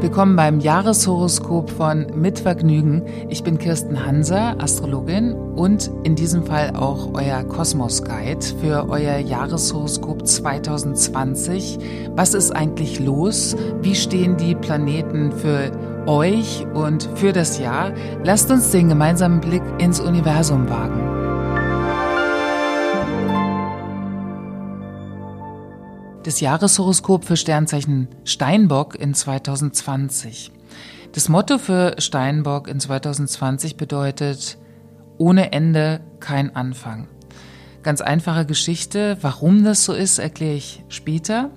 Willkommen beim Jahreshoroskop von Mit Vergnügen. Ich bin Kirsten Hanser, Astrologin und in diesem Fall auch euer Kosmos Guide für euer Jahreshoroskop 2020. Was ist eigentlich los? Wie stehen die Planeten für euch und für das Jahr? Lasst uns den gemeinsamen Blick ins Universum wagen. Das Jahreshoroskop für Sternzeichen Steinbock in 2020. Das Motto für Steinbock in 2020 bedeutet ohne Ende kein Anfang. Ganz einfache Geschichte. Warum das so ist, erkläre ich später.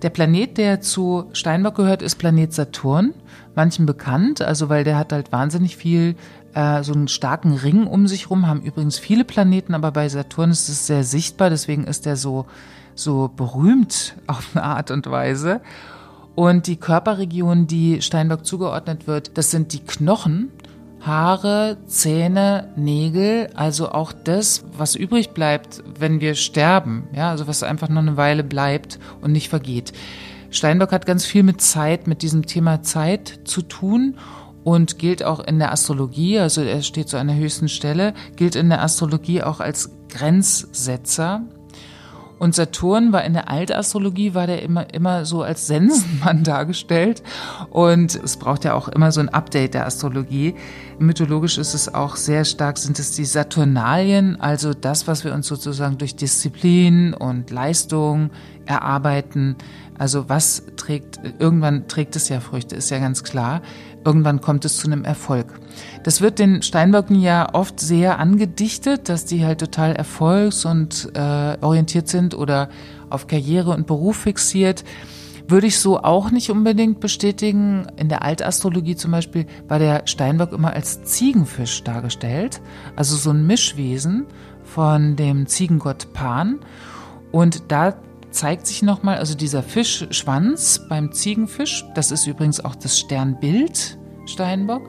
Der Planet, der zu Steinbock gehört, ist Planet Saturn. Manchen bekannt, also weil der hat halt wahnsinnig viel, äh, so einen starken Ring um sich rum, haben übrigens viele Planeten, aber bei Saturn ist es sehr sichtbar, deswegen ist der so so berühmt auf eine Art und Weise. Und die Körperregion, die Steinbock zugeordnet wird, das sind die Knochen, Haare, Zähne, Nägel, also auch das, was übrig bleibt, wenn wir sterben, ja, also was einfach noch eine Weile bleibt und nicht vergeht. Steinbock hat ganz viel mit Zeit, mit diesem Thema Zeit zu tun und gilt auch in der Astrologie, also er steht so an der höchsten Stelle, gilt in der Astrologie auch als Grenzsetzer. Und Saturn war in der Altastrologie, war der immer, immer so als Sensenmann dargestellt. Und es braucht ja auch immer so ein Update der Astrologie. Mythologisch ist es auch sehr stark, sind es die Saturnalien, also das, was wir uns sozusagen durch Disziplin und Leistung erarbeiten. Also was trägt, irgendwann trägt es ja Früchte, ist ja ganz klar. Irgendwann kommt es zu einem Erfolg. Das wird den Steinböcken ja oft sehr angedichtet, dass die halt total erfolgs- und äh, orientiert sind oder auf Karriere und Beruf fixiert. Würde ich so auch nicht unbedingt bestätigen. In der Altastrologie zum Beispiel war der Steinbock immer als Ziegenfisch dargestellt, also so ein Mischwesen von dem Ziegengott Pan. Und da zeigt sich nochmal, also dieser Fischschwanz beim Ziegenfisch, das ist übrigens auch das Sternbild Steinbock.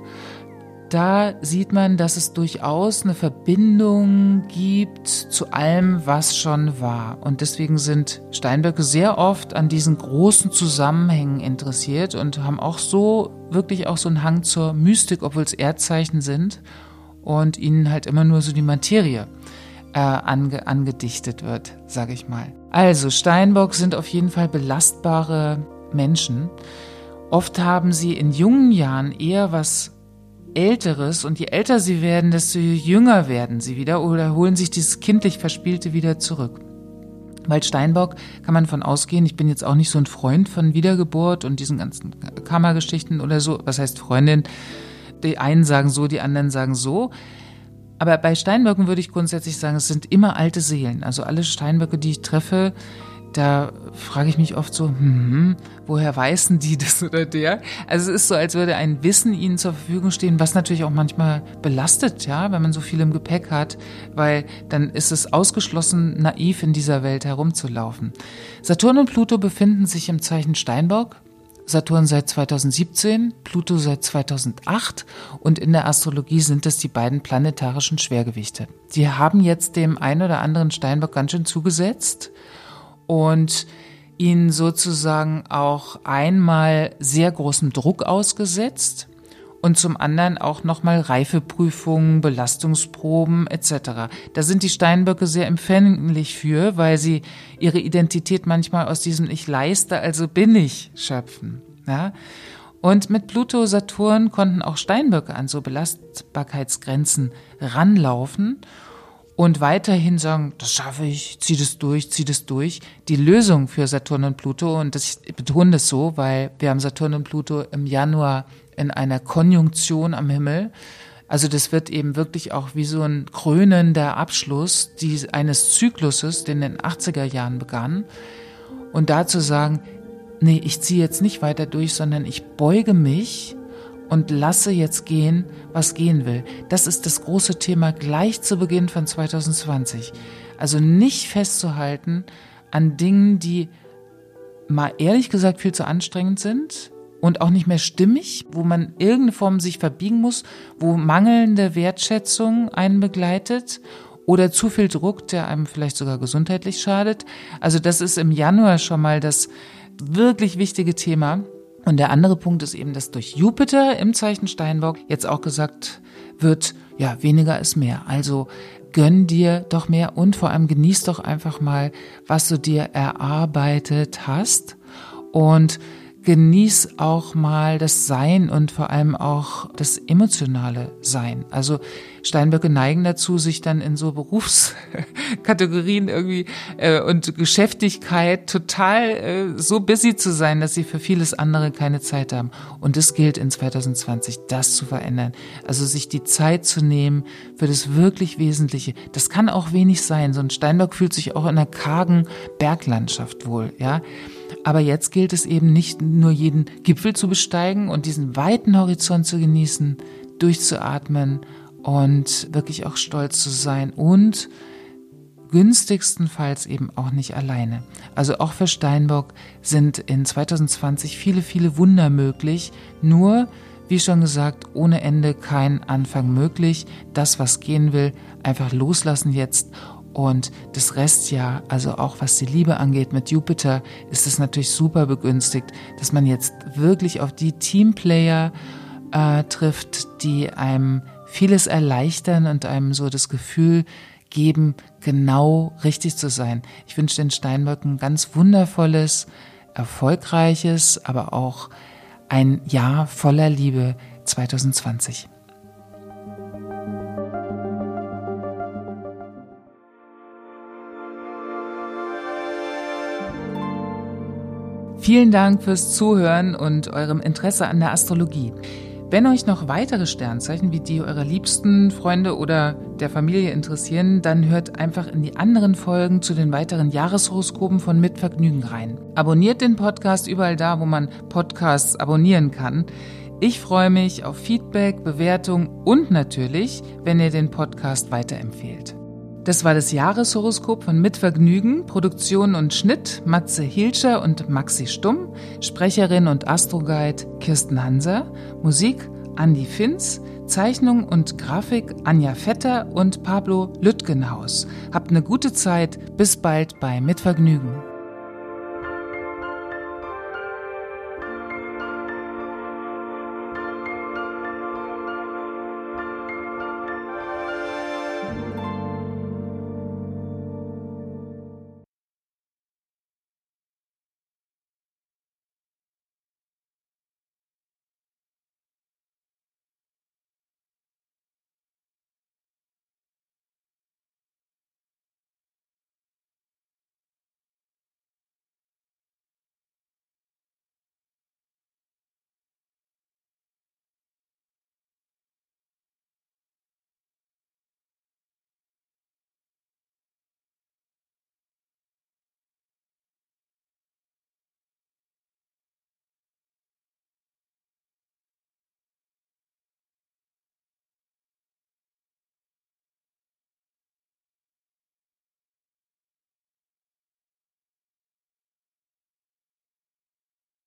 Da sieht man, dass es durchaus eine Verbindung gibt zu allem, was schon war. Und deswegen sind Steinböcke sehr oft an diesen großen Zusammenhängen interessiert und haben auch so, wirklich auch so einen Hang zur Mystik, obwohl es Erdzeichen sind und ihnen halt immer nur so die Materie äh, ange, angedichtet wird, sage ich mal. Also Steinbock sind auf jeden Fall belastbare Menschen. Oft haben sie in jungen Jahren eher was Älteres und je älter sie werden, desto jünger werden sie wieder oder holen sich dieses kindlich Verspielte wieder zurück. Weil Steinbock kann man von ausgehen, ich bin jetzt auch nicht so ein Freund von Wiedergeburt und diesen ganzen Kammergeschichten oder so. Was heißt Freundin? Die einen sagen so, die anderen sagen so. Aber bei Steinböcken würde ich grundsätzlich sagen, es sind immer alte Seelen. Also alle Steinböcke, die ich treffe, da frage ich mich oft so, hm, woher weißen die das oder der? Also es ist so, als würde ein Wissen ihnen zur Verfügung stehen, was natürlich auch manchmal belastet, ja, wenn man so viel im Gepäck hat, weil dann ist es ausgeschlossen, naiv in dieser Welt herumzulaufen. Saturn und Pluto befinden sich im Zeichen Steinbock. Saturn seit 2017, Pluto seit 2008 und in der Astrologie sind es die beiden planetarischen Schwergewichte. Die haben jetzt dem einen oder anderen Steinbock ganz schön zugesetzt und ihn sozusagen auch einmal sehr großem Druck ausgesetzt und zum anderen auch nochmal Reifeprüfungen, Belastungsproben etc. Da sind die Steinböcke sehr empfänglich für, weil sie ihre Identität manchmal aus diesem Ich leiste, also bin ich schöpfen. Ja? Und mit Pluto, Saturn konnten auch Steinböcke an so Belastbarkeitsgrenzen ranlaufen und weiterhin sagen, das schaffe ich, zieh das durch, zieh das durch. Die Lösung für Saturn und Pluto, und das, ich betone das so, weil wir haben Saturn und Pluto im Januar in einer Konjunktion am Himmel. Also das wird eben wirklich auch wie so ein krönender Abschluss die, eines Zykluses, der in den 80er Jahren begann. Und da zu sagen, nee, ich ziehe jetzt nicht weiter durch, sondern ich beuge mich und lasse jetzt gehen, was gehen will. Das ist das große Thema gleich zu Beginn von 2020. Also nicht festzuhalten an Dingen, die mal ehrlich gesagt viel zu anstrengend sind, und auch nicht mehr stimmig, wo man irgendeine Form sich verbiegen muss, wo mangelnde Wertschätzung einen begleitet oder zu viel Druck, der einem vielleicht sogar gesundheitlich schadet. Also das ist im Januar schon mal das wirklich wichtige Thema. Und der andere Punkt ist eben, dass durch Jupiter im Zeichen Steinbock jetzt auch gesagt wird, ja, weniger ist mehr. Also gönn dir doch mehr und vor allem genieß doch einfach mal, was du dir erarbeitet hast und genieß auch mal das Sein und vor allem auch das emotionale Sein. Also Steinböcke neigen dazu, sich dann in so Berufskategorien irgendwie äh, und Geschäftigkeit total äh, so busy zu sein, dass sie für vieles andere keine Zeit haben. Und es gilt in 2020, das zu verändern. Also sich die Zeit zu nehmen für das wirklich Wesentliche. Das kann auch wenig sein. So ein Steinbock fühlt sich auch in einer kargen Berglandschaft wohl, ja. Aber jetzt gilt es eben nicht nur jeden Gipfel zu besteigen und diesen weiten Horizont zu genießen, durchzuatmen und wirklich auch stolz zu sein und günstigstenfalls eben auch nicht alleine. Also auch für Steinbock sind in 2020 viele, viele Wunder möglich, nur wie schon gesagt, ohne Ende kein Anfang möglich. Das, was gehen will, einfach loslassen jetzt und das Restjahr, also auch was die Liebe angeht mit Jupiter, ist es natürlich super begünstigt, dass man jetzt wirklich auf die Teamplayer äh, trifft, die einem vieles erleichtern und einem so das Gefühl geben, genau richtig zu sein. Ich wünsche den Steinböcken ganz wundervolles, erfolgreiches, aber auch ein Jahr voller Liebe 2020. Vielen Dank fürs Zuhören und eurem Interesse an der Astrologie. Wenn euch noch weitere Sternzeichen wie die eurer liebsten Freunde oder der Familie interessieren, dann hört einfach in die anderen Folgen zu den weiteren Jahreshoroskopen von Mitvergnügen rein. Abonniert den Podcast überall da, wo man Podcasts abonnieren kann. Ich freue mich auf Feedback, Bewertung und natürlich, wenn ihr den Podcast weiterempfehlt. Das war das Jahreshoroskop von Mitvergnügen, Produktion und Schnitt Matze Hilscher und Maxi Stumm, Sprecherin und Astroguide Kirsten Hanser, Musik Andy Finz, Zeichnung und Grafik Anja Vetter und Pablo Lüttgenhaus. Habt eine gute Zeit, bis bald bei Mitvergnügen.